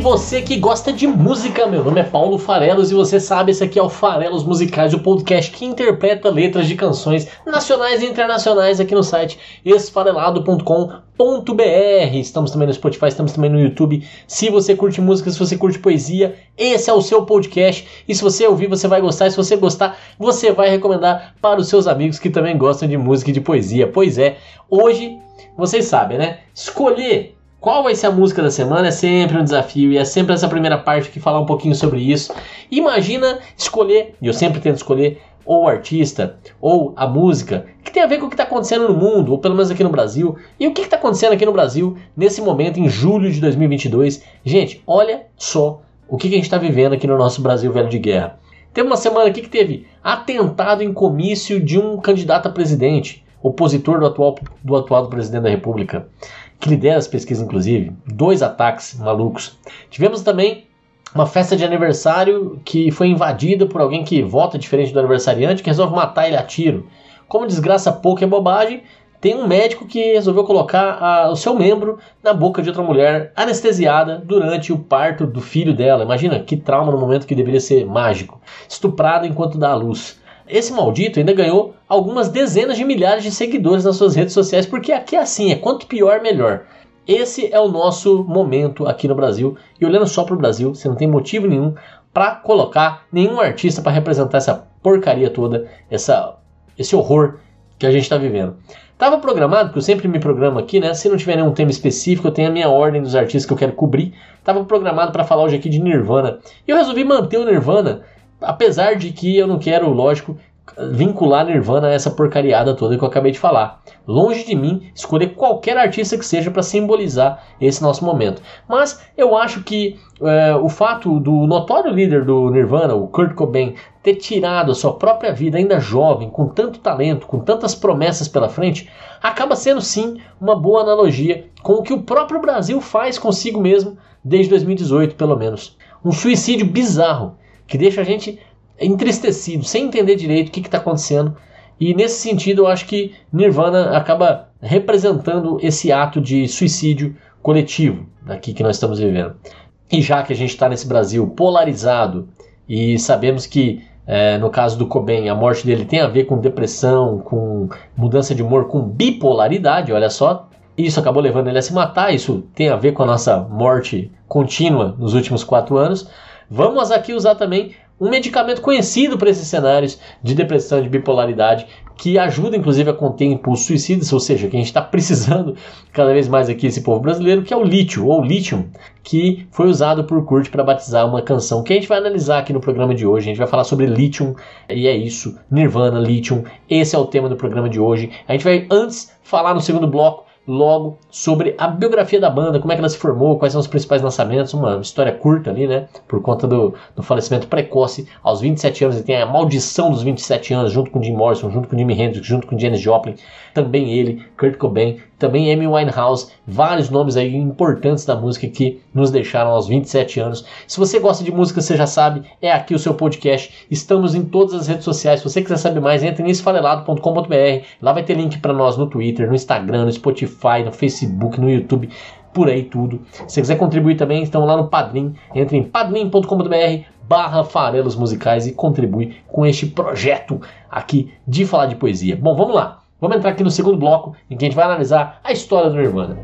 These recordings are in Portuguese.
Aí, você que gosta de música, meu nome é Paulo Farelos e você sabe, esse aqui é o Farelos Musicais, o podcast que interpreta letras de canções nacionais e internacionais aqui no site esfarelado.com.br. Estamos também no Spotify, estamos também no YouTube. Se você curte música, se você curte poesia, esse é o seu podcast. E se você ouvir, você vai gostar. E se você gostar, você vai recomendar para os seus amigos que também gostam de música e de poesia. Pois é, hoje, vocês sabem, né? Escolher qual vai ser a música da semana é sempre um desafio e é sempre essa primeira parte que falar um pouquinho sobre isso. Imagina escolher, e eu sempre tento escolher, ou o artista, ou a música, que tem a ver com o que está acontecendo no mundo, ou pelo menos aqui no Brasil. E o que está acontecendo aqui no Brasil nesse momento, em julho de 2022? Gente, olha só o que, que a gente está vivendo aqui no nosso Brasil velho de guerra. Teve uma semana aqui que teve atentado em comício de um candidato a presidente, opositor do atual, do atual presidente da República que lidera as pesquisas, inclusive, dois ataques malucos. Tivemos também uma festa de aniversário que foi invadida por alguém que vota diferente do aniversariante, que resolve matar ele a tiro. Como desgraça pouco é bobagem, tem um médico que resolveu colocar a, o seu membro na boca de outra mulher anestesiada durante o parto do filho dela. Imagina que trauma no momento que deveria ser mágico. Estuprada enquanto dá a luz. Esse maldito ainda ganhou algumas dezenas de milhares de seguidores nas suas redes sociais, porque aqui é assim, é quanto pior, melhor. Esse é o nosso momento aqui no Brasil. E olhando só para o Brasil, você não tem motivo nenhum para colocar nenhum artista para representar essa porcaria toda, essa, esse horror que a gente está vivendo. Tava programado, porque eu sempre me programo aqui, né? Se não tiver nenhum tema específico, eu tenho a minha ordem dos artistas que eu quero cobrir. Tava programado para falar hoje aqui de Nirvana. E eu resolvi manter o Nirvana Apesar de que eu não quero, lógico, vincular Nirvana a essa porcariada toda que eu acabei de falar. Longe de mim escolher qualquer artista que seja para simbolizar esse nosso momento. Mas eu acho que é, o fato do notório líder do Nirvana, o Kurt Cobain, ter tirado a sua própria vida ainda jovem, com tanto talento, com tantas promessas pela frente, acaba sendo sim uma boa analogia com o que o próprio Brasil faz consigo mesmo desde 2018, pelo menos. Um suicídio bizarro que deixa a gente entristecido, sem entender direito o que está acontecendo. E nesse sentido, eu acho que Nirvana acaba representando esse ato de suicídio coletivo aqui que nós estamos vivendo. E já que a gente está nesse Brasil polarizado e sabemos que é, no caso do Cobain, a morte dele tem a ver com depressão, com mudança de humor, com bipolaridade, olha só. Isso acabou levando ele a se matar, isso tem a ver com a nossa morte contínua nos últimos quatro anos. Vamos aqui usar também um medicamento conhecido para esses cenários de depressão, de bipolaridade, que ajuda inclusive a conter impulsos suicidas, ou seja, que a gente está precisando cada vez mais aqui esse povo brasileiro, que é o lítio ou lithium, que foi usado por Kurt para batizar uma canção que a gente vai analisar aqui no programa de hoje. A gente vai falar sobre lithium e é isso, Nirvana, lithium. Esse é o tema do programa de hoje. A gente vai antes falar no segundo bloco logo sobre a biografia da banda, como é que ela se formou, quais são os principais lançamentos, uma história curta ali, né? Por conta do, do falecimento precoce aos 27 anos, e tem a maldição dos 27 anos, junto com Jim Morrison, junto com Jimi Hendrix, junto com Janis Joplin, também ele, Kurt Cobain, também Amy Winehouse, vários nomes aí importantes da música que nos deixaram aos 27 anos. Se você gosta de música, você já sabe, é aqui o seu podcast. Estamos em todas as redes sociais. Se você quiser saber mais, entre nesfalelado.com.br. Lá vai ter link para nós no Twitter, no Instagram, no Spotify, no Facebook, no YouTube por aí tudo. Se quiser contribuir também, estão lá no Padrim. Entre em padrim.com.br barra farelos musicais e contribui com este projeto aqui de falar de poesia. Bom, vamos lá. Vamos entrar aqui no segundo bloco, em que a gente vai analisar a história do Nirvana.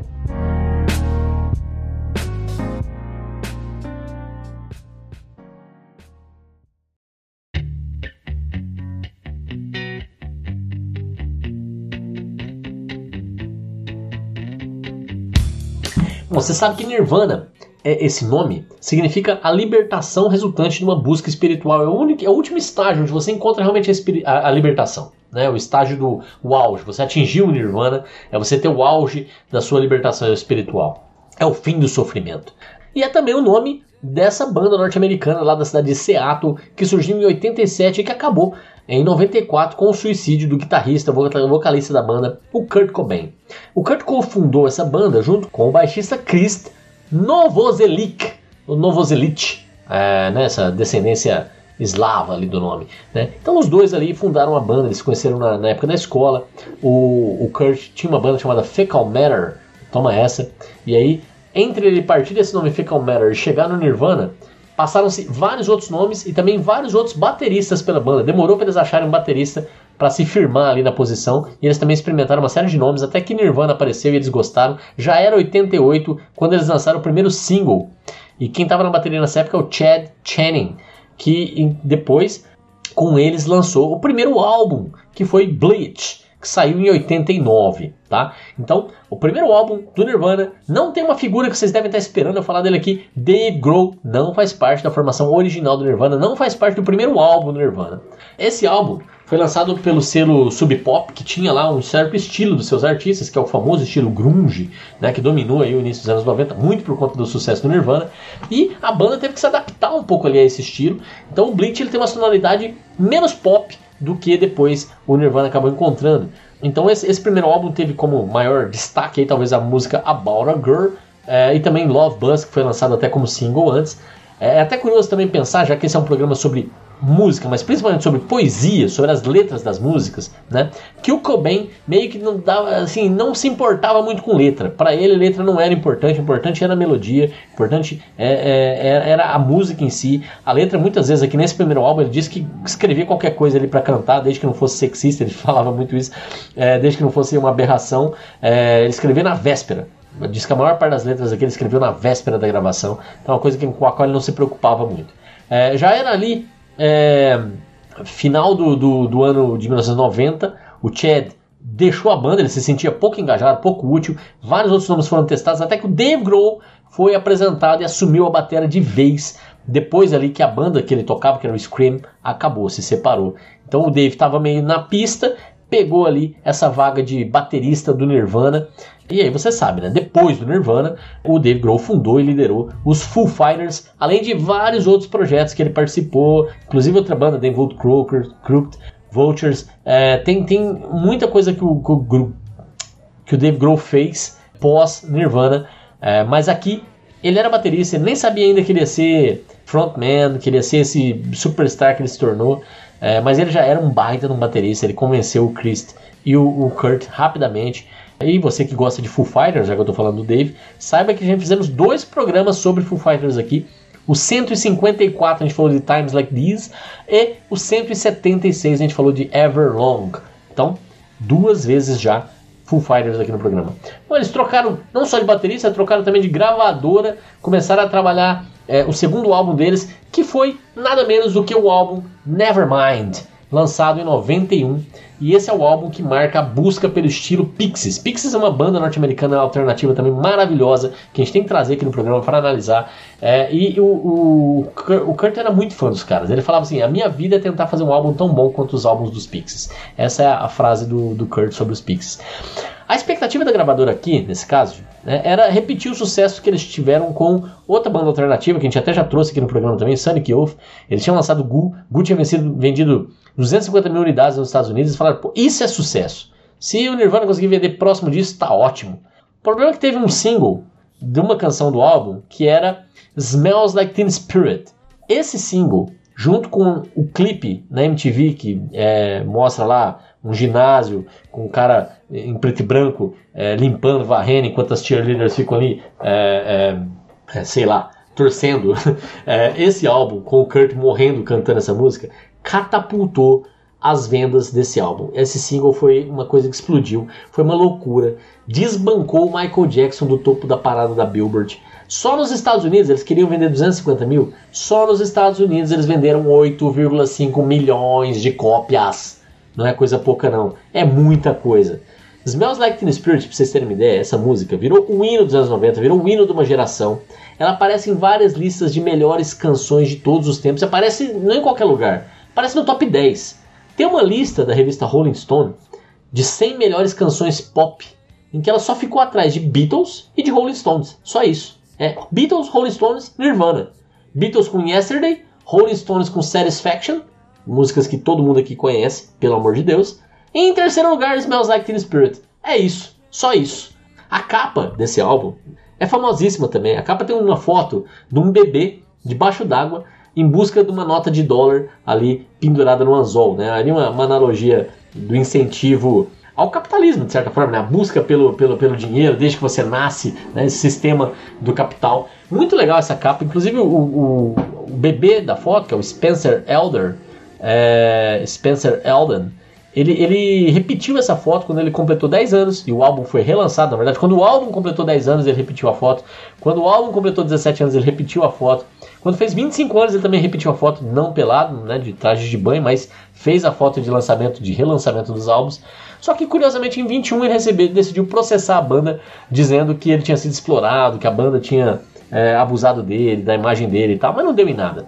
Você sabe que Nirvana, é esse nome, significa a libertação resultante de uma busca espiritual. É o, único, é o último estágio onde você encontra realmente a, a, libertação né? O estágio do o auge. Você atingiu o nirvana, é você ter o auge da sua libertação espiritual. É o fim do sofrimento. E é também o nome dessa banda norte-americana lá da cidade de Seattle, que surgiu em 87 e que acabou em 94 com o suicídio do guitarrista, vocalista da banda, o Kurt Cobain. O Kurt cofundou essa banda junto com o baixista Chris Novoselic, o Novoselic, é, né, essa descendência eslava ali do nome. Né? Então os dois ali fundaram uma banda, eles se conheceram na, na, época da escola. O, o Kurt tinha uma banda chamada Fecal Matter, toma essa. E aí, entre ele partir desse nome Fecal Matter e chegar no Nirvana, passaram-se vários outros nomes e também vários outros bateristas pela banda. Demorou para eles acharem um baterista para se firmar ali na posição. E eles também experimentaram uma série de nomes até que Nirvana apareceu e eles gostaram. Já era 88 quando eles lançaram o primeiro single. E quem estava na bateria nessa época é o Chad Channing que depois com eles lançou o primeiro álbum, que foi Bleach, que saiu em 89, tá? Então, o primeiro álbum do Nirvana não tem uma figura que vocês devem estar esperando eu falar dele aqui. Dave Grohl não faz parte da formação original do Nirvana, não faz parte do primeiro álbum do Nirvana. Esse álbum foi lançado pelo selo Sub Pop, que tinha lá um certo estilo dos seus artistas, que é o famoso estilo grunge, né, que dominou aí o início dos anos 90, muito por conta do sucesso do Nirvana. E a banda teve que se adaptar um pouco ali a esse estilo. Então o Bleach ele tem uma sonoridade menos pop do que depois o Nirvana acabou encontrando. Então esse, esse primeiro álbum teve como maior destaque aí, talvez a música About a Girl é, e também Love Buzz, que foi lançado até como single antes. É, é até curioso também pensar, já que esse é um programa sobre música, mas principalmente sobre poesia, sobre as letras das músicas, né? Que o Cobain meio que não dava, assim, não se importava muito com letra. Para ele, letra não era importante, importante era a melodia, importante é, é, é, era a música em si. A letra, muitas vezes, aqui nesse primeiro álbum, ele disse que escrevia qualquer coisa ali para cantar, desde que não fosse sexista, ele falava muito isso, é, desde que não fosse uma aberração, é, ele escrevia na véspera. Diz que a maior parte das letras aqui ele escreveu na véspera da gravação, então é uma coisa com a qual ele não se preocupava muito. É, já era ali é, final do, do, do, ano de 1990, o Chad deixou a banda, ele se sentia pouco engajado, pouco útil. Vários outros nomes foram testados, até que o Dave Grohl foi apresentado e assumiu a bateria de vez. Depois ali que a banda que ele tocava, que era o Scream, acabou, se separou. Então o Dave estava meio na pista, pegou ali essa vaga de baterista do Nirvana e aí você sabe, né? Depois do Nirvana, o Dave Grohl fundou e liderou os Foo Fighters, além de vários outros projetos que ele participou, inclusive outra banda, The Volt Crooked, Vultures. É, tem, tem muita coisa que o, que o, que o Dave Grohl fez pós Nirvana, é, mas aqui ele era baterista, ele nem sabia ainda que ele ia ser frontman, que ele ia ser esse superstar que ele se tornou, é, mas ele já era um baita de um baterista, ele convenceu o Chris e o, o Kurt rapidamente. E você que gosta de Foo Fighters, já que eu tô falando do Dave, saiba que já fizemos dois programas sobre Foo Fighters aqui. O 154 a gente falou de Times Like These e o 176 a gente falou de Everlong. Então, duas vezes já Foo Fighters aqui no programa. Bom, eles trocaram não só de baterista, trocaram também de gravadora, começaram a trabalhar é, o segundo álbum deles, que foi nada menos do que o álbum Nevermind lançado em 91. E esse é o álbum que marca a busca pelo estilo Pixies. Pixies é uma banda norte-americana alternativa também maravilhosa, que a gente tem que trazer aqui no programa para analisar. É, e o, o, o Kurt era muito fã dos caras. Ele falava assim: a minha vida é tentar fazer um álbum tão bom quanto os álbuns dos Pixies. Essa é a frase do, do Kurt sobre os Pixies. A expectativa da gravadora aqui, nesse caso, né, era repetir o sucesso que eles tiveram com outra banda alternativa, que a gente até já trouxe aqui no programa também, Sonic Youth. Eles tinham lançado Gu, Gu tinha vencido, vendido 250 mil unidades nos Estados Unidos e falaram, pô, isso é sucesso. Se o Nirvana conseguir vender próximo disso, tá ótimo. O problema é que teve um single de uma canção do álbum que era Smells Like Teen Spirit. Esse single, junto com o clipe na MTV que é, mostra lá um ginásio com um cara em preto e branco é, limpando, varrendo, enquanto as cheerleaders ficam ali, é, é, é sei lá, torcendo. É, esse álbum, com o Kurt morrendo cantando essa música, catapultou as vendas desse álbum. Esse single foi uma coisa que explodiu, foi uma loucura, desbancou o Michael Jackson do topo da parada da Billboard. Só nos Estados Unidos eles queriam vender 250 mil, só nos Estados Unidos eles venderam 8,5 milhões de cópias. Não é coisa pouca, não. É muita coisa. Smells Like Teen Spirit, pra vocês terem uma ideia, essa música virou o hino dos anos 90, virou o hino de uma geração. Ela aparece em várias listas de melhores canções de todos os tempos. Aparece não em qualquer lugar, aparece no top 10. Tem uma lista da revista Rolling Stone de 100 melhores canções pop, em que ela só ficou atrás de Beatles e de Rolling Stones. Só isso. É Beatles, Rolling Stones, Nirvana. Beatles com Yesterday, Rolling Stones com Satisfaction, músicas que todo mundo aqui conhece, pelo amor de Deus. E em terceiro lugar, Smells Like Teen Spirit. É isso, só isso. A capa desse álbum é famosíssima também. A capa tem uma foto de um bebê debaixo d'água em busca de uma nota de dólar ali pendurada no anzol, né? Ali uma, uma analogia do incentivo ao capitalismo, de certa forma, né? a busca pelo, pelo, pelo dinheiro desde que você nasce, né? esse sistema do capital. Muito legal essa capa, inclusive o, o, o bebê da foto, que é o Spencer Elder, é, Spencer Elden, ele, ele repetiu essa foto quando ele completou 10 anos e o álbum foi relançado. Na verdade, quando o álbum completou 10 anos, ele repetiu a foto. Quando o álbum completou 17 anos, ele repetiu a foto. Quando fez 25 anos, ele também repetiu a foto, não pelado, né, de traje de banho, mas fez a foto de lançamento, de relançamento dos álbuns. Só que, curiosamente, em 21 ele recebeu, decidiu processar a banda, dizendo que ele tinha sido explorado, que a banda tinha é, abusado dele, da imagem dele e tal, mas não deu em nada.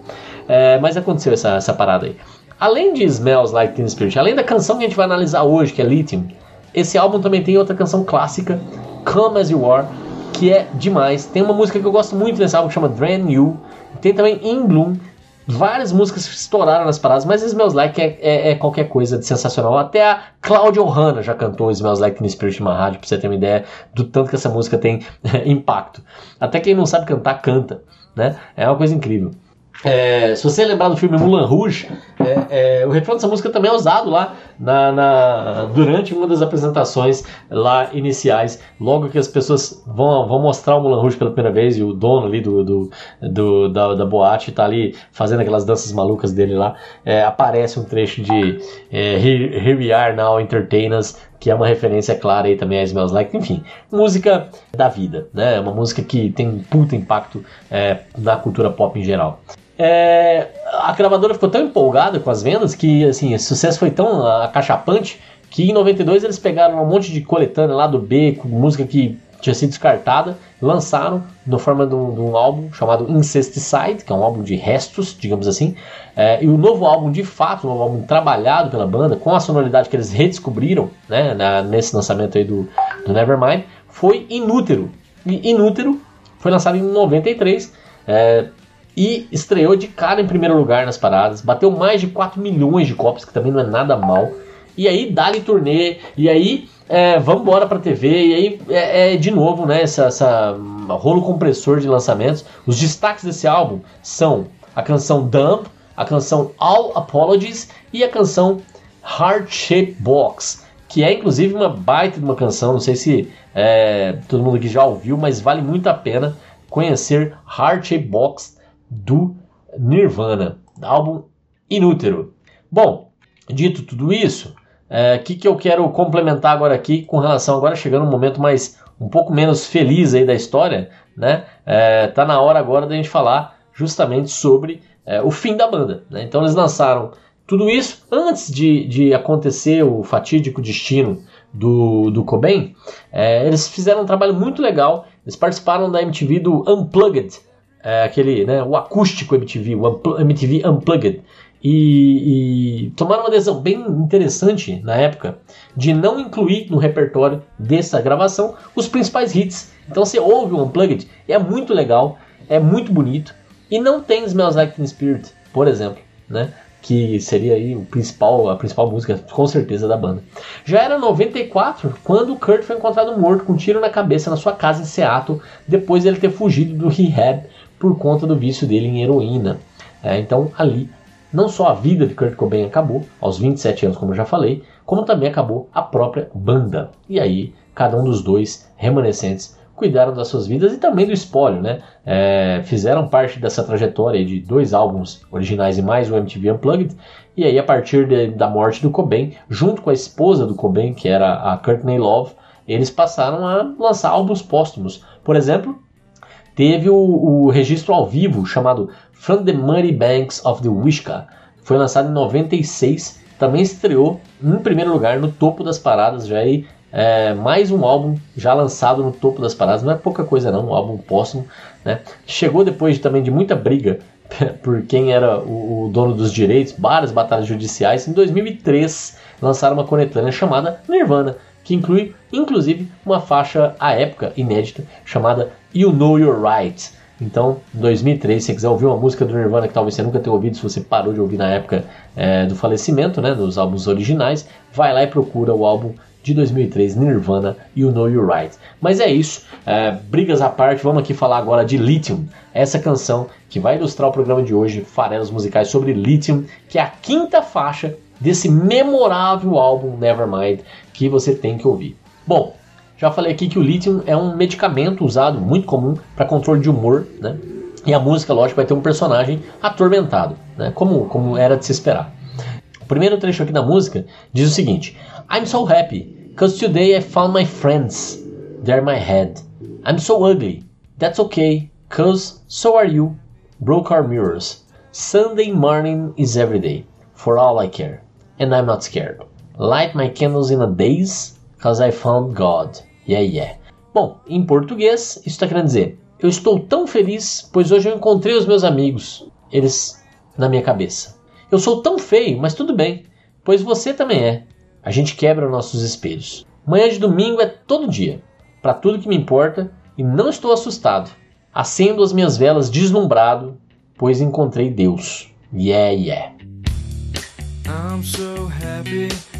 É, mas aconteceu essa, essa parada aí. Além de Smells Like Teen Spirit, além da canção que a gente vai analisar hoje, que é Lithium, esse álbum também tem outra canção clássica, Come As You Are, que é demais. Tem uma música que eu gosto muito nesse álbum que chama Brand New. Tem também In Bloom. Várias músicas estouraram nas paradas, mas Smells Like é, é, é, qualquer coisa de sensacional. Até a Claudia Ohana já cantou Smells Like Teen Spirit numa rádio, pra você ter uma ideia do tanto que essa música tem impacto. Até quem não sabe cantar, canta. Né? É uma coisa incrível. É, se você lembrar do filme Mulan Rouge, é, é, o refrão dessa música também é usado lá na, na, durante uma das apresentações lá iniciais. Logo que as pessoas vão, vão mostrar o Mulan Rouge pela primeira vez e o dono ali do, do, do da, da boate está ali fazendo aquelas danças malucas dele lá, é, aparece um trecho de é, Here, We Are Now Entertainers que é uma referência clara aí também a Smells Like, enfim, música da vida, né? Uma música que tem um puta impacto é, na cultura pop em geral. É, a gravadora ficou tão empolgada com as vendas que assim, o sucesso foi tão acachapante que em 92 eles pegaram um monte de coletânea lá do B, com música que tinha sido descartada, lançaram na forma de um, de um, álbum chamado Incesticide, que é um álbum de restos, digamos assim. É, e o novo álbum, de fato, um álbum trabalhado pela banda, com a sonoridade que eles redescobriram né, na, nesse lançamento aí do, do Nevermind, foi Inútero. E Inútero foi lançado em 93. É, e estreou de cara em primeiro lugar nas paradas, bateu mais de 4 milhões de cópias, que também não é nada mal. E aí dá-lhe turnê, e aí é, vamos embora pra TV, e aí é, é de novo, né, essa, essa rolo compressor de lançamentos. Os destaques desse álbum são a canção Dump, a canção All Apologies e a canção Heart Shape Box, que é inclusive uma baita de uma canção, não sei se é, todo mundo aqui já ouviu, mas vale muito a pena conhecer Heart Shape Box do Nirvana, álbum Inútero. Bom, dito tudo isso, o é, que, que eu quero complementar agora aqui com relação agora chegando um momento mais um pouco menos feliz aí da história, né? É, tá na hora agora da gente falar justamente sobre é, o fim da banda. Né? Então eles lançaram tudo isso antes de, de acontecer o fatídico destino do, do Cobain. É, eles fizeram um trabalho muito legal. Eles participaram da MTV do Unplugged, é, aquele, né, o acústico MTV, o MTV Unplugged, e, e, tomaram uma decisão bem interessante na época de não incluir no repertório dessa gravação os principais hits. Então você ouve o Unplugged, é muito legal, é muito bonito, e não tem Smells Like Teen Spirit, por exemplo, né? que seria aí o principal, a principal música, com certeza, da banda. Já era 94 quando Kurt foi encontrado morto com um tiro na cabeça na sua casa em Seattle, depois de ele ter fugido do rehab por conta do vício dele em heroína. É, então ali não só a vida de Kurt Cobain acabou, aos 27 anos, como eu já falei, como também acabou a própria banda. E aí, cada um dos dois remanescentes cuidaram das suas vidas e também do espólio, né? É, fizeram parte dessa trajetória de dois álbuns originais e mais o MTV Unplugged. E aí, a partir de, da morte do Cobain, junto com a esposa do Cobain, que era a Courtney Love, eles passaram a lançar álbuns póstumos. Por exemplo, teve o, o registro ao vivo chamado From the Muddy Banks of the Wishka. Foi lançado em 96, também estreou em primeiro lugar no topo das paradas, já aí é, mais um álbum já lançado no topo das paradas, não é pouca coisa não, um álbum póstumo, né? Chegou depois de, também de muita briga por quem era o, o, dono dos direitos, várias batalhas judiciais. Em 2003 lançaram uma coletânea chamada Nirvana, que inclui inclusive uma faixa à época inédita chamada You Know You're Right. Então, em 2003, se você quiser ouvir uma música do Nirvana que talvez você nunca tenha ouvido, se você parou de ouvir na época é, do falecimento, né, dos álbuns originais, vai lá e procura o álbum de 2003, Nirvana You Know You're Right. Mas é isso, é, brigas à parte, vamos aqui falar agora de Lithium, essa canção que vai ilustrar o programa de hoje, Farelos Musicais sobre Lithium, que é a quinta faixa desse memorável álbum Nevermind que você tem que ouvir. Bom, já falei aqui que o Lithium é um medicamento usado muito comum para controle de humor, né? E a música, lógico, vai ter um personagem atormentado, né? Como, como era de se esperar. O primeiro trecho aqui da música diz o seguinte: I'm so happy, cause today I found my friends. They're my head. I'm so ugly. That's okay, cause so are you. Broke our mirrors. Sunday morning is every day, for all I care. And I'm not scared. Light my candles in a daze, cause I found God. Yeah, yeah. Bom, em português, isso está querendo dizer: Eu estou tão feliz, pois hoje eu encontrei os meus amigos, eles na minha cabeça. Eu sou tão feio, mas tudo bem, pois você também é. A gente quebra nossos espelhos. Manhã de domingo é todo dia, para tudo que me importa, e não estou assustado. Acendo as minhas velas deslumbrado, pois encontrei Deus. Yeah, yeah. I'm so happy,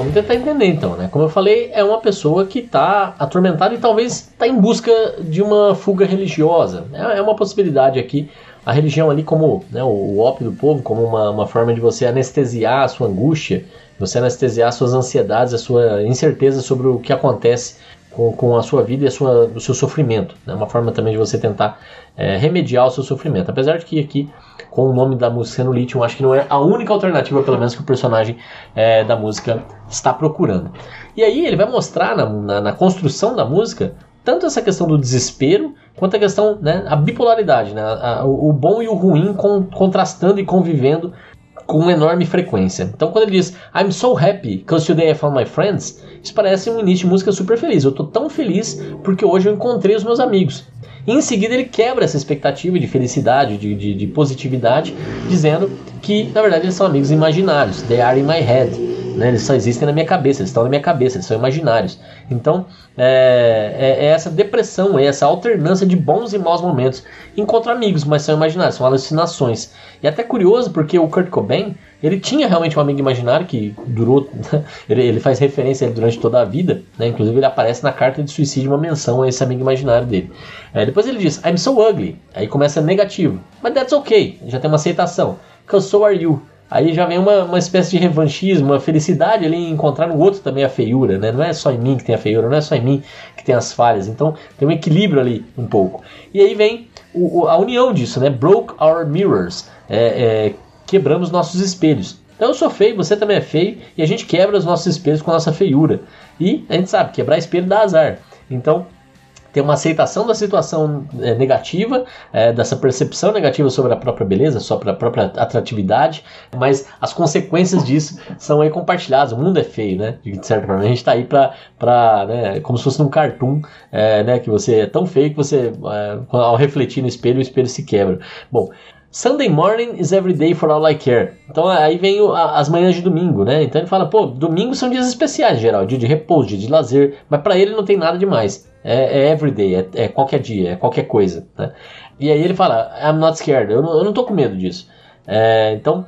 vamos tentar entender então, né? Como eu falei, é uma pessoa que está atormentada e talvez está em busca de uma fuga religiosa. É, é uma possibilidade aqui. A religião ali como né, o ópio do povo, como uma, uma forma de você anestesiar a sua angústia, você anestesiar suas ansiedades, a sua incerteza sobre o que acontece com, com a sua vida e a sua, o seu sofrimento. É né? uma forma também de você tentar é, remediar o seu sofrimento. Apesar de que aqui, com o nome da música no Lithium, acho que não é a única alternativa, pelo menos, que o personagem é, da música está procurando. E aí ele vai mostrar na, na, na, construção da música tanto essa questão do desespero quanto a questão, né, a bipolaridade, né, a, a, o bom e o ruim contrastando e convivendo com enorme frequência. Então quando ele diz I'm so happy because today I found my friends, isso parece um início de música super feliz. Eu tô tão feliz porque hoje eu encontrei os meus amigos. E em seguida ele quebra essa expectativa de felicidade, de, de, de positividade, dizendo que na verdade eles são amigos imaginários. They are in my head. Né? Eles só existem na minha cabeça, eles estão na minha cabeça, eles são imaginários. Então, é, é, é, essa depressão, é essa alternância de bons e maus momentos. Encontro amigos, mas são imaginários, são alucinações. E até curioso porque o Kurt Cobain, ele tinha realmente um amigo imaginário que durou, ele, ele faz referência a durante toda a vida, né? inclusive ele aparece na carta de suicídio uma menção a esse amigo imaginário dele. É, depois ele diz, I'm so ugly, aí começa negativo, but that's okay, já tem uma aceitação, because so are you. Aí já vem uma, uma espécie de revanchismo, uma felicidade ali em encontrar no outro também a feiura, né? Não é só em mim que tem a feiura, não é só em mim que tem as falhas. Então tem um equilíbrio ali um pouco. E aí vem o, a união disso, né? Broke our mirrors. É, é, quebramos nossos espelhos. Então eu sou feio, você também é feio, e a gente quebra os nossos espelhos com a nossa feiura. E a gente sabe, quebrar espelho dá azar. Então ter uma aceitação da situação é, negativa, é, dessa percepção negativa sobre a própria beleza, sobre a própria atratividade, mas as consequências disso são aí compartilhadas. O mundo é feio, né? De certa forma, a gente está aí para, para né, como se fosse num cartoon, é, né? Que você é tão feio que você, ao refletir no espelho, o espelho se quebra. Bom, Sunday morning is every day for all I care. Então aí vem o, a, as manhãs de domingo, né? Então ele fala, pô, domingo são dias especiais, geral, dia de repouso, dia de lazer, mas para ele não tem nada demais. É, é everyday, é, é qualquer dia, é qualquer coisa. Né? E aí ele fala, I'm not scared, eu não, eu não tô com medo disso. É, então,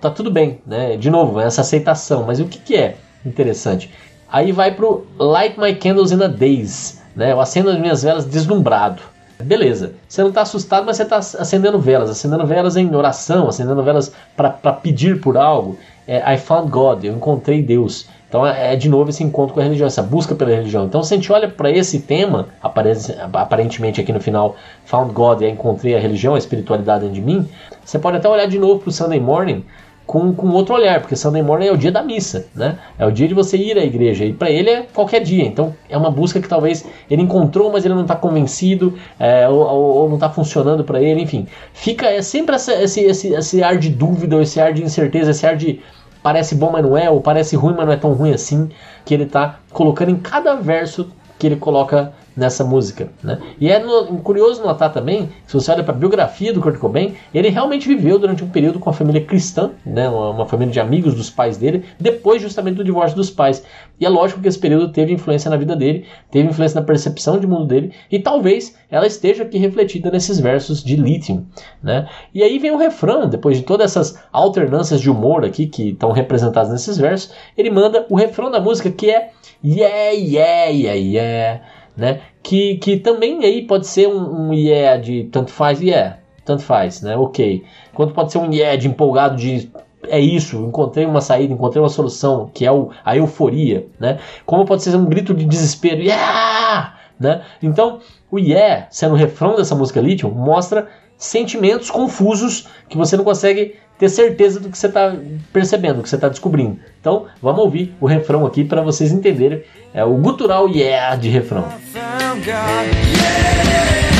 tá tudo bem, né? De novo, essa aceitação, mas o que, que é interessante? Aí vai pro Light My Candles in a Daze, né? Eu acendo as minhas velas deslumbrado. Beleza, você não está assustado, mas você está acendendo velas, acendendo velas em oração, acendendo velas para pedir por algo. É, I found God, eu encontrei Deus. Então é, é, de novo esse encontro com a religião, essa busca pela religião. Então se a gente olha para esse tema, aparentemente aqui no final, found God, encontrei a religião, a espiritualidade dentro de mim, você pode até olhar de novo para o Sunday Morning com, com outro olhar, porque Sunday morning é o dia da missa, né? É o dia de você ir à igreja, e para ele é qualquer dia. Então é uma busca que talvez ele encontrou, mas ele não está convencido, é, ou, ou, não está funcionando para ele, enfim. Fica é sempre essa, esse, esse, esse ar de dúvida, esse ar de incerteza, esse ar de parece bom, mas não é, ou parece ruim, mas não é tão ruim assim, que ele está colocando em cada verso que ele coloca nessa música. Né? E é no, curioso notar também, se você olha para a biografia do Kurt Cobain, ele realmente viveu durante um período com a família cristã, né? uma, uma, família de amigos dos pais dele, depois justamente do divórcio dos pais. E é lógico que esse período teve influência na vida dele, teve influência na percepção de mundo dele, e talvez ela esteja aqui refletida nesses versos de Lithium. Né? E aí vem o refrão, depois de todas essas alternâncias de humor aqui que estão representadas nesses versos, ele manda o refrão da música que é Yeah, yeah, yeah, yeah né? Que, que também aí pode ser um, um yeah de tanto faz, yeah, tanto faz, né? Ok. Quanto pode ser um yeah de empolgado de é isso, encontrei uma saída, encontrei uma solução, que é o, a euforia, né? Como pode ser um grito de desespero, yeah! Né? Então, o yeah, sendo o refrão dessa música Lithium, mostra sentimentos confusos que você não consegue ter certeza do que você está percebendo, do que você está descobrindo. Então, vamos ouvir o refrão aqui para vocês entenderem é o gutural yeah de refrão. Depois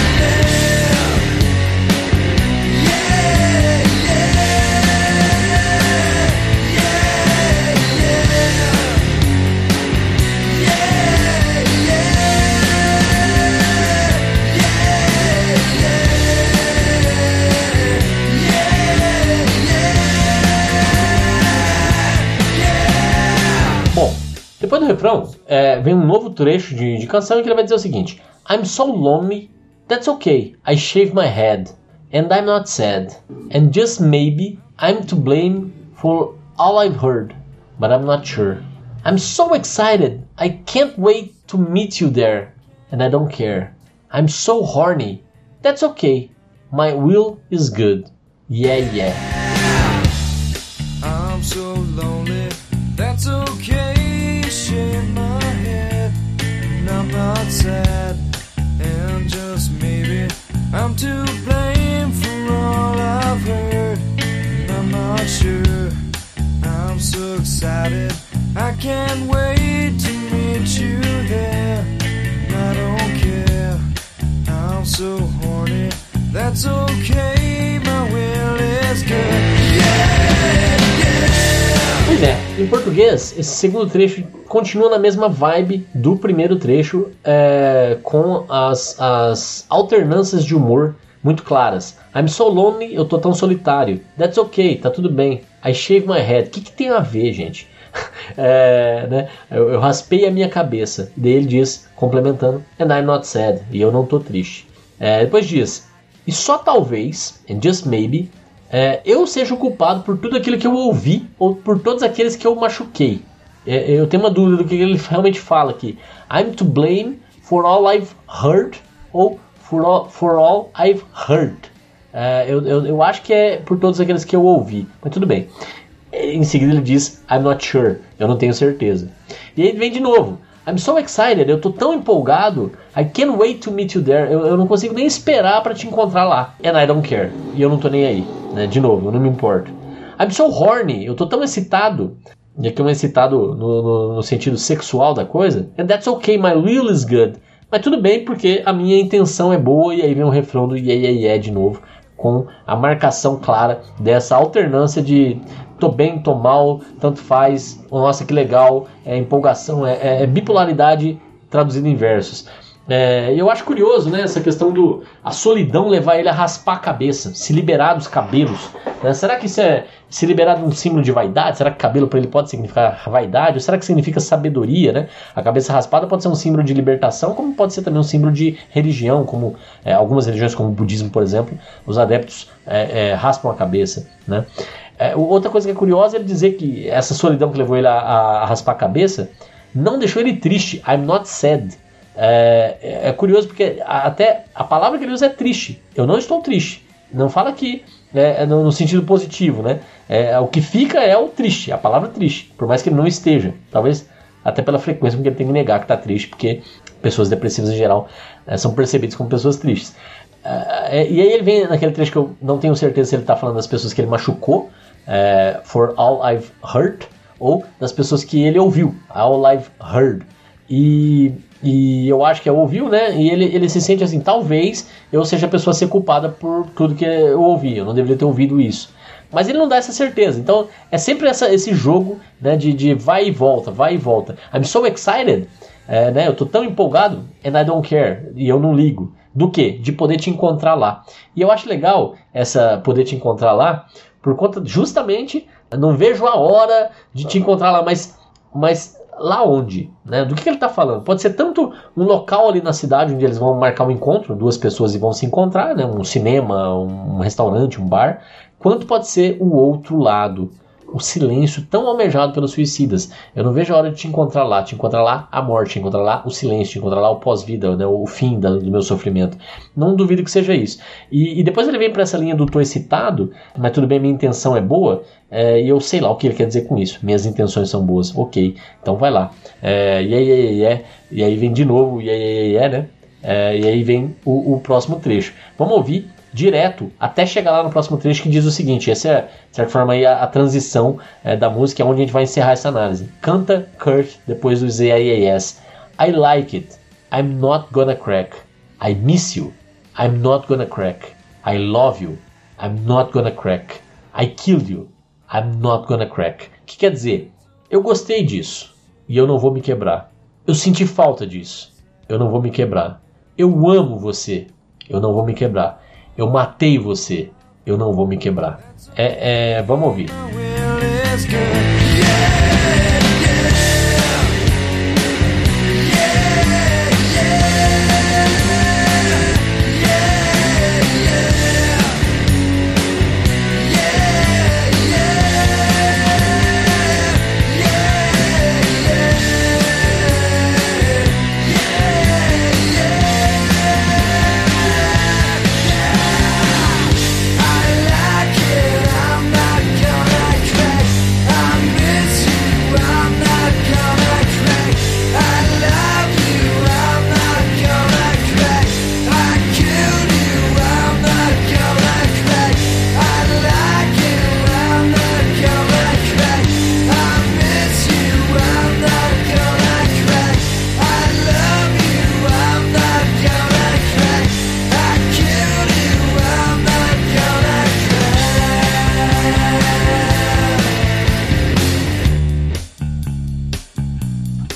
refrão, é, vem um novo trecho de, de canção em que ele vai dizer o seguinte: I'm so lonely, that's okay, I shave my head, and I'm not sad, and just maybe I'm to blame for all I've heard, but I'm not sure. I'm so excited, I can't wait to meet you there, and I don't care. I'm so horny, that's okay, my will is good. Yeah, yeah. Not sad, and just maybe I'm to blame for all I've heard. I'm not sure. I'm so excited, I can't wait to meet you there. I don't care, I'm so horny. That's okay, em português, esse segundo trecho continua na mesma vibe do primeiro trecho, é, com as, as alternâncias de humor muito claras. I'm so lonely, eu tô tão solitário. That's okay, tá tudo bem. I shave my head. O que, que tem a ver, gente? é, né? eu, eu, raspei a minha cabeça. Daí ele diz, complementando, and I'm not sad. E eu não tô triste. É, depois diz, e só talvez, and just maybe, é, eu seja o culpado por tudo aquilo que eu ouvi ou por todos aqueles que eu machuquei. É, eu tenho uma dúvida do que ele realmente fala aqui. I'm to blame for all I've heard ou for all, for all I've heard. É, eu, eu, eu acho que é por todos aqueles que eu ouvi, mas tudo bem. Em seguida ele diz I'm not sure, eu não tenho certeza. E aí vem de novo. I'm so excited, eu tô tão empolgado. I can't wait to meet you there. Eu, eu não consigo nem esperar para te encontrar lá. And I don't care. E eu não tô nem aí. Né? De novo, eu não me importo. I'm so horny, eu tô tão excitado. E aqui é um excitado no, no, no, sentido sexual da coisa. And that's okay, my will is good. Mas tudo bem, porque a minha intenção é boa. E aí vem o refrão do yeah, yeah, yeah de novo. Com a marcação clara dessa alternância de tô bem, tô mal, tanto faz. Nossa, que legal. É empolgação, é, é, é bipolaridade traduzida em versos. É, eu acho curioso, né, essa questão do a solidão levar ele a raspar a cabeça, se liberar dos cabelos. Né? Será que isso é se liberar de um símbolo de vaidade? Será que cabelo para ele pode significar vaidade? Ou será que significa sabedoria, né? A cabeça raspada pode ser um símbolo de libertação, como pode ser também um símbolo de religião, como é, algumas religiões, como o budismo, por exemplo, os adeptos é, é raspam a cabeça, né? É, outra coisa que é curiosa é ele dizer que essa solidão que levou ele a, a raspar a cabeça não deixou ele triste. I'm not sad. É, é, é, curioso porque até a palavra que ele usa é triste. Eu não estou triste. Não fala aqui é, é, no, no, sentido positivo, né? É, o que fica é o triste, a palavra triste, por mais que ele não esteja. Talvez até pela frequência com que ele tem que negar que está triste, porque pessoas depressivas em geral é, são percebidas como pessoas tristes. É, e aí ele vem naquele trecho que eu não tenho certeza se ele está falando das pessoas que ele machucou, é, For All I've Heard, ou das pessoas que ele ouviu, All I've Heard. E, e eu acho que é ouviu, né? E ele, ele se sente assim, talvez eu seja a pessoa a ser culpada por tudo que eu ouvi, eu não deveria ter ouvido isso. Mas ele não dá essa certeza. Então é sempre essa, esse jogo né, de, de vai e volta, vai e volta. I'm so excited, é, né? Eu tô tão empolgado, and I don't care, e eu não ligo. Do que? De poder te encontrar lá. E eu acho legal essa poder te encontrar lá, por conta justamente, não vejo a hora de te encontrar lá, mas, mas lá onde? Né? Do que, que ele está falando? Pode ser tanto um local ali na cidade onde eles vão marcar um encontro, duas pessoas e vão se encontrar, né? um cinema, um restaurante, um bar, quanto pode ser o outro lado, o silêncio tão almejado pelos suicidas. Eu não vejo a hora de te encontrar lá, te encontrar lá a morte, te encontrar lá o silêncio, te encontrar lá o pós-vida, né, o fim da, do meu sofrimento. Não duvido que seja isso. E, e depois ele vem para essa linha do tô excitado, mas tudo bem, minha intenção é boa, é, e eu sei lá o que ele quer dizer com isso. Minhas intenções são boas, ok, então vai lá. É, e, aí, e, aí, e, aí, e aí vem de novo, e aí, e aí, e aí né? É, e aí vem o, o próximo trecho. Vamos ouvir direto até chegar lá no próximo trecho que diz o seguinte: essa é, de certa forma, aí, a, a transição é, da música, é onde a gente vai encerrar essa análise. Canta Kurt depois do ZAAS. I like it. I'm not gonna crack. I miss you. I'm not gonna crack. I love you. I'm not gonna crack. I killed you. I'm not gonna crack. O que quer dizer? Eu gostei disso e eu não vou me quebrar. Eu senti falta disso. Eu não vou me quebrar. Eu amo você. Eu não vou me quebrar. Eu matei você, eu não vou me quebrar. É, é vamos ouvir.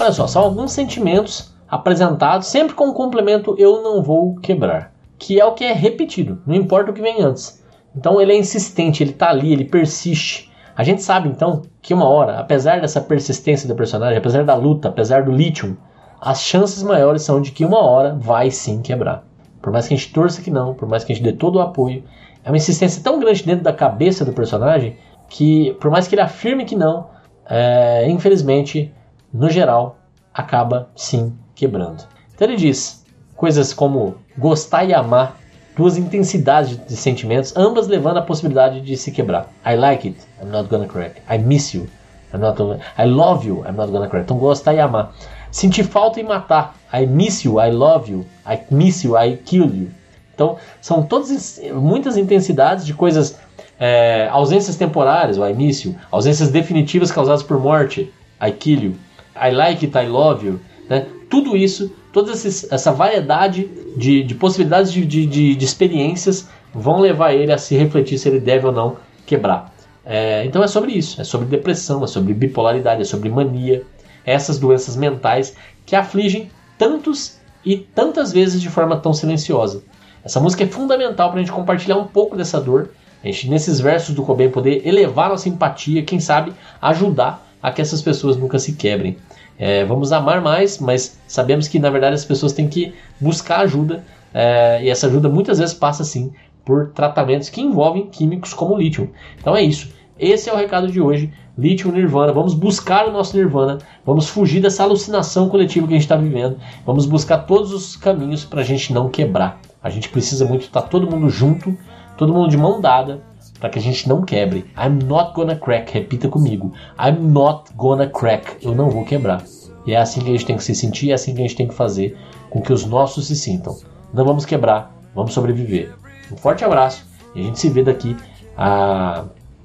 Olha só, são alguns sentimentos apresentados sempre com o complemento eu não vou quebrar, que é o que é repetido, não importa o que vem antes. Então ele é insistente, ele está ali, ele persiste. A gente sabe então que uma hora, apesar dessa persistência do personagem, apesar da luta, apesar do lítio, as chances maiores são de que uma hora vai sim quebrar. Por mais que a gente torça que não, por mais que a gente dê todo o apoio, é uma insistência tão grande dentro da cabeça do personagem que, por mais que ele afirme que não, é, infelizmente no geral, acaba sim quebrando. Então ele diz coisas como gostar e amar, duas intensidades de sentimentos, ambas levando à possibilidade de se quebrar. I like it, I'm not gonna crack. I miss you, I'm not gonna... I love you, I'm not gonna crack. Então gostar e amar. Sentir falta e matar. I miss you, I love you, I miss you, I kill you. Então são todas muitas intensidades de coisas é, ausências temporárias, o I miss you, ausências definitivas causadas por morte, I kill you, I like it, I love you, né? Tudo isso, toda essa variedade de, de possibilidades de, de, de, experiências vão levar ele a se refletir se ele deve ou não quebrar. É, então é sobre isso, é sobre depressão, é sobre bipolaridade, é sobre mania, essas doenças mentais que afligem tantos e tantas vezes de forma tão silenciosa. Essa música é fundamental para a gente compartilhar um pouco dessa dor, a gente nesses versos do Cobain poder elevar nossa empatia, quem sabe ajudar a que essas pessoas nunca se quebrem. É, vamos amar mais, mas sabemos que na verdade as pessoas têm que buscar ajuda é, e essa ajuda muitas vezes passa sim por tratamentos que envolvem químicos como lítio. Então é isso. Esse é o recado de hoje. Lítio Nirvana. Vamos buscar o nosso Nirvana. Vamos fugir dessa alucinação coletiva que a gente está vivendo. Vamos buscar todos os caminhos para a gente não quebrar. A gente precisa muito estar tá todo mundo junto, todo mundo de mão dada, para que a gente não quebre. I'm not gonna crack, repita comigo. I'm not gonna crack, eu não vou quebrar. E é assim que a gente tem que se sentir, é assim que a gente tem que fazer com que os nossos se sintam. Não vamos quebrar, vamos sobreviver. Um forte abraço e a gente se vê daqui a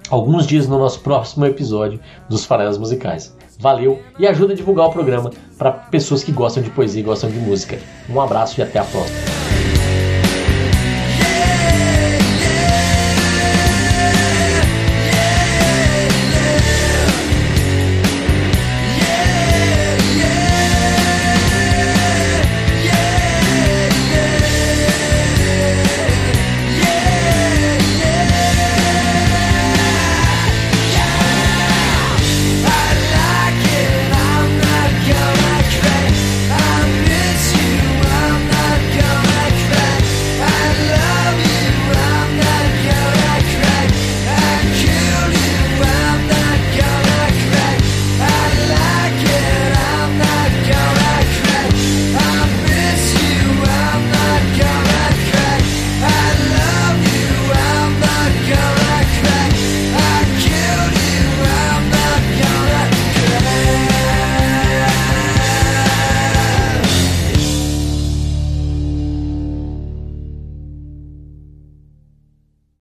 alguns dias no nosso próximo episódio dos Farelas Musicais. Valeu e ajuda a divulgar o programa para pessoas que gostam de poesia e gostam de música. Um abraço e até a próxima.